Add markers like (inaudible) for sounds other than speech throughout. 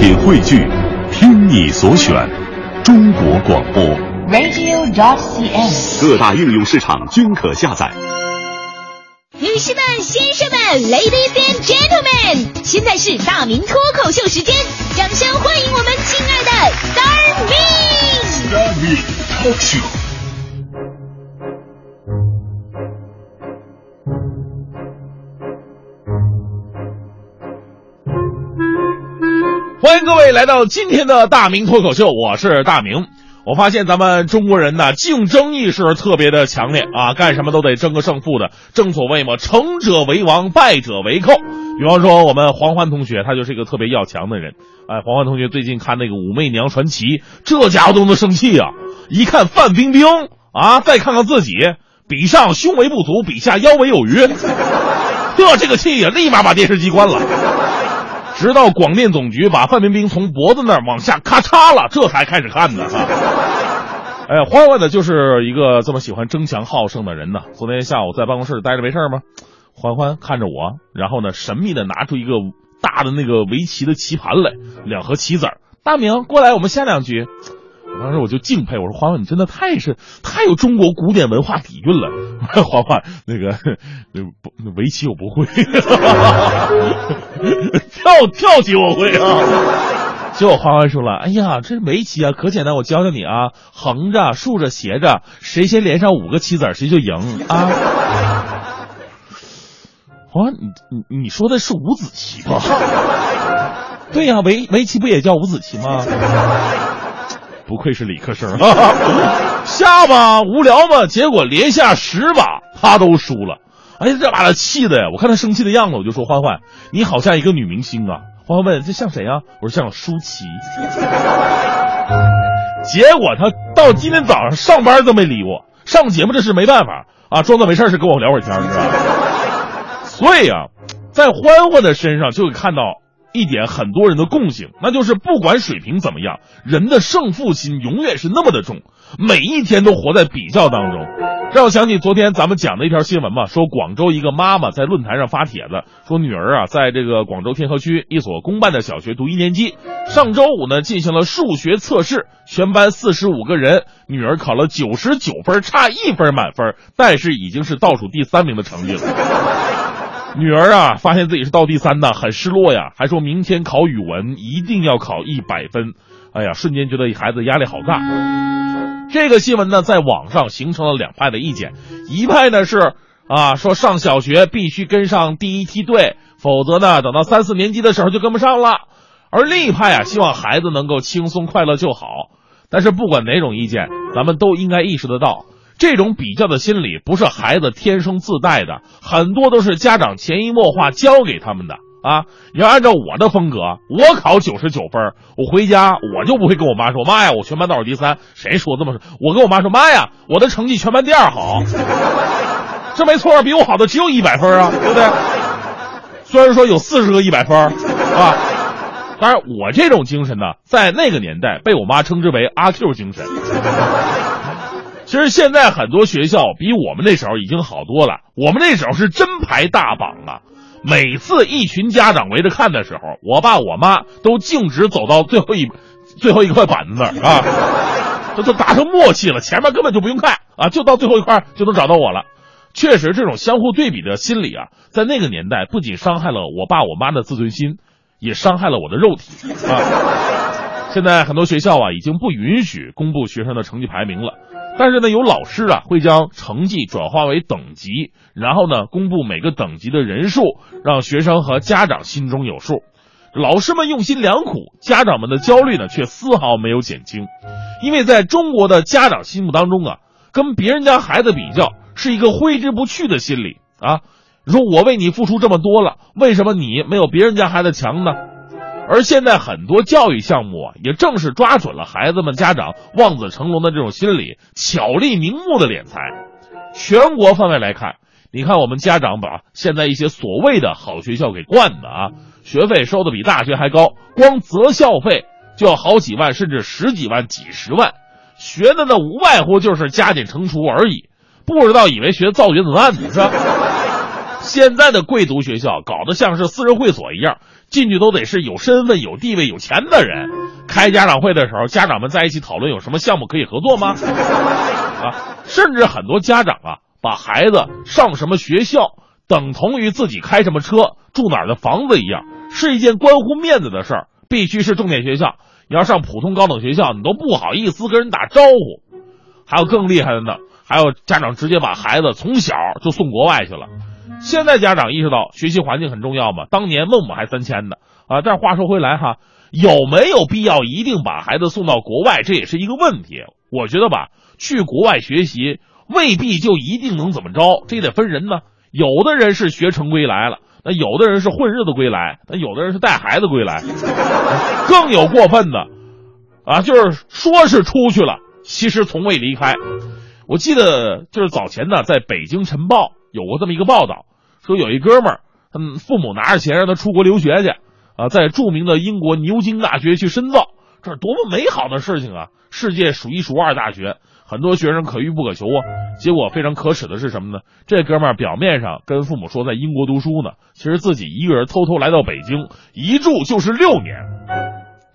品汇聚，听你所选，中国广播。radio.dot.cn，。各大应用市场均可下载。女士们、先生们，Ladies and Gentlemen，现在是大明脱口秀时间，掌声欢迎我们亲爱的 Star Me！Talk Show。欢迎各位来到今天的大明脱口秀，我是大明。我发现咱们中国人呢，竞争意识特别的强烈啊，干什么都得争个胜负的。正所谓嘛，成者为王，败者为寇。比方说，我们黄欢同学，他就是一个特别要强的人。哎，黄欢同学最近看那个《武媚娘传奇》，这家伙都能生气啊！一看范冰冰啊，再看看自己，比上胸围不足，比下腰围有余，(laughs) 呵这个气呀，立马把电视机关了。直到广电总局把范冰冰从脖子那儿往下咔嚓了，这才开始看的啊。哎，欢欢呢就是一个这么喜欢争强好胜的人呢。昨天下午在办公室待着没事吗？欢欢看着我，然后呢神秘的拿出一个大的那个围棋的棋盘来，两盒棋子儿。大明过来，我们下两局。我当时我就敬佩，我说欢欢，你真的太是太有中国古典文化底蕴了。(laughs) 欢欢，那个 (laughs) 那不围棋我不会，(laughs) 跳跳棋我会啊。(laughs) 结果花花说了：“哎呀，这围棋啊，可简单，我教教你啊，横着、竖着、斜着，谁先连上五个棋子，谁就赢 (laughs) 啊。”欢欢，你你你说的是五子棋吧？(laughs) 对呀、围围棋不也叫五子棋吗？不愧是理科生，下吧无聊吧，结果连下十把他都输了，哎呀，这把他气的呀！我看他生气的样子，我就说欢欢，你好像一个女明星啊。欢欢问这像谁啊？我说像舒淇。结果他到今天早上上班都没理我，上节目这是没办法啊，装作没事是跟我聊会儿天是吧？所以啊，在欢欢的身上就会看到一点很多人的共性，那就是不管水平怎么样，人的胜负心永远是那么的重，每一天都活在比较当中。让我想起昨天咱们讲的一条新闻嘛，说广州一个妈妈在论坛上发帖子，说女儿啊在这个广州天河区一所公办的小学读一年级，上周五呢进行了数学测试，全班四十五个人，女儿考了九十九分，差一分满分，但是已经是倒数第三名的成绩了。(laughs) 女儿啊，发现自己是倒第三的，很失落呀，还说明天考语文一定要考一百分。哎呀，瞬间觉得孩子压力好大。这个新闻呢，在网上形成了两派的意见，一派呢是啊，说上小学必须跟上第一梯队，否则呢，等到三四年级的时候就跟不上了。而另一派啊，希望孩子能够轻松快乐就好。但是不管哪种意见，咱们都应该意识得到。这种比较的心理不是孩子天生自带的，很多都是家长潜移默化教给他们的啊！你要按照我的风格，我考九十九分，我回家我就不会跟我妈说：“妈呀，我全班倒数第三。”谁说这么说？我跟我妈说：“妈呀，我的成绩全班第二好。”这没错，比我好的只有一百分啊，对不对？虽然说有四十个一百分啊，当然我这种精神呢，在那个年代被我妈称之为阿 Q 精神。其实现在很多学校比我们那时候已经好多了。我们那时候是真排大榜啊！每次一群家长围着看的时候，我爸我妈都径直走到最后一最后一块板子那啊，这都达成默契了，前面根本就不用看啊，就到最后一块就能找到我了。确实，这种相互对比的心理啊，在那个年代不仅伤害了我爸我妈的自尊心，也伤害了我的肉体啊。(laughs) 现在很多学校啊，已经不允许公布学生的成绩排名了。但是呢，有老师啊会将成绩转化为等级，然后呢公布每个等级的人数，让学生和家长心中有数。老师们用心良苦，家长们的焦虑呢却丝毫没有减轻，因为在中国的家长心目当中啊，跟别人家孩子比较是一个挥之不去的心理啊。说我为你付出这么多了，为什么你没有别人家孩子强呢？而现在很多教育项目啊，也正是抓准了孩子们家长望子成龙的这种心理，巧立名目的敛财。全国范围来看，你看我们家长把现在一些所谓的好学校给惯的啊，学费收的比大学还高，光择校费就要好几万，甚至十几万、几十万，学的呢无外乎就是加减乘除而已，不知道以为学造原子弹呢是吧？现在的贵族学校搞得像是私人会所一样，进去都得是有身份、有地位、有钱的人。开家长会的时候，家长们在一起讨论有什么项目可以合作吗？(laughs) 啊，甚至很多家长啊，把孩子上什么学校等同于自己开什么车、住哪儿的房子一样，是一件关乎面子的事儿。必须是重点学校，你要上普通高等学校，你都不好意思跟人打招呼。还有更厉害的呢，还有家长直接把孩子从小就送国外去了。现在家长意识到学习环境很重要嘛，当年孟母还三迁呢啊。但话说回来哈，有没有必要一定把孩子送到国外，这也是一个问题。我觉得吧，去国外学习未必就一定能怎么着，这也得分人呢。有的人是学成归来了。那有的人是混日子归来，那有的人是带孩子归来，(laughs) 更有过分的，啊，就是说是出去了，其实从未离开。我记得就是早前呢，在北京晨报有过这么一个报道，说有一哥们儿，嗯，父母拿着钱让他出国留学去，啊，在著名的英国牛津大学去深造，这是多么美好的事情啊！世界数一数二大学。很多学生可遇不可求啊，结果非常可耻的是什么呢？这哥们儿表面上跟父母说在英国读书呢，其实自己一个人偷偷来到北京，一住就是六年。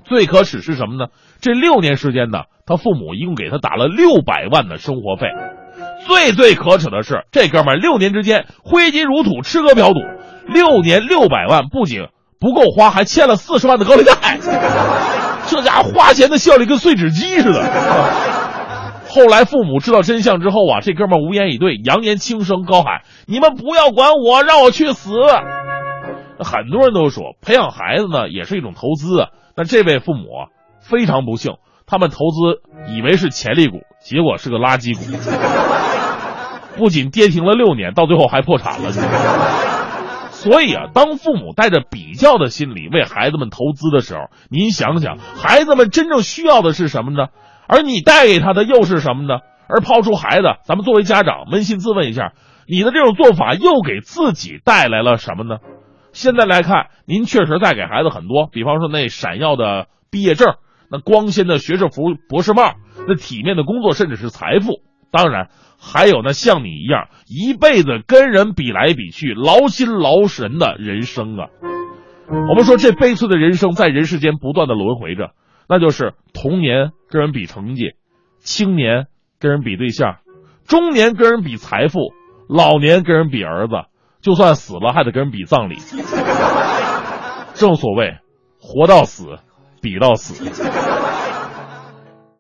最可耻是什么呢？这六年时间呢，他父母一共给他打了六百万的生活费。最最可耻的是，这哥们儿六年之间挥金如土，吃喝嫖赌，六年六百万不仅不够花，还欠了四十万的高利贷。(laughs) 这家伙花钱的效率跟碎纸机似的。后来父母知道真相之后啊，这哥们儿无言以对，扬言轻声高喊：“你们不要管我，让我去死！”很多人都说，培养孩子呢也是一种投资啊。那这位父母非常不幸，他们投资以为是潜力股，结果是个垃圾股，(laughs) 不仅跌停了六年，到最后还破产了。所以啊，当父母带着比较的心理为孩子们投资的时候，您想想，孩子们真正需要的是什么呢？而你带给他的又是什么呢？而抛出孩子，咱们作为家长扪心自问一下，你的这种做法又给自己带来了什么呢？现在来看，您确实带给孩子很多，比方说那闪耀的毕业证，那光鲜的学士服、博士帽，那体面的工作，甚至是财富。当然，还有那像你一样一辈子跟人比来比去、劳心劳神的人生啊！我们说这悲催的人生在人世间不断的轮回着。那就是童年跟人比成绩，青年跟人比对象，中年跟人比财富，老年跟人比儿子，就算死了还得跟人比葬礼。(laughs) 正所谓，活到死，比到死。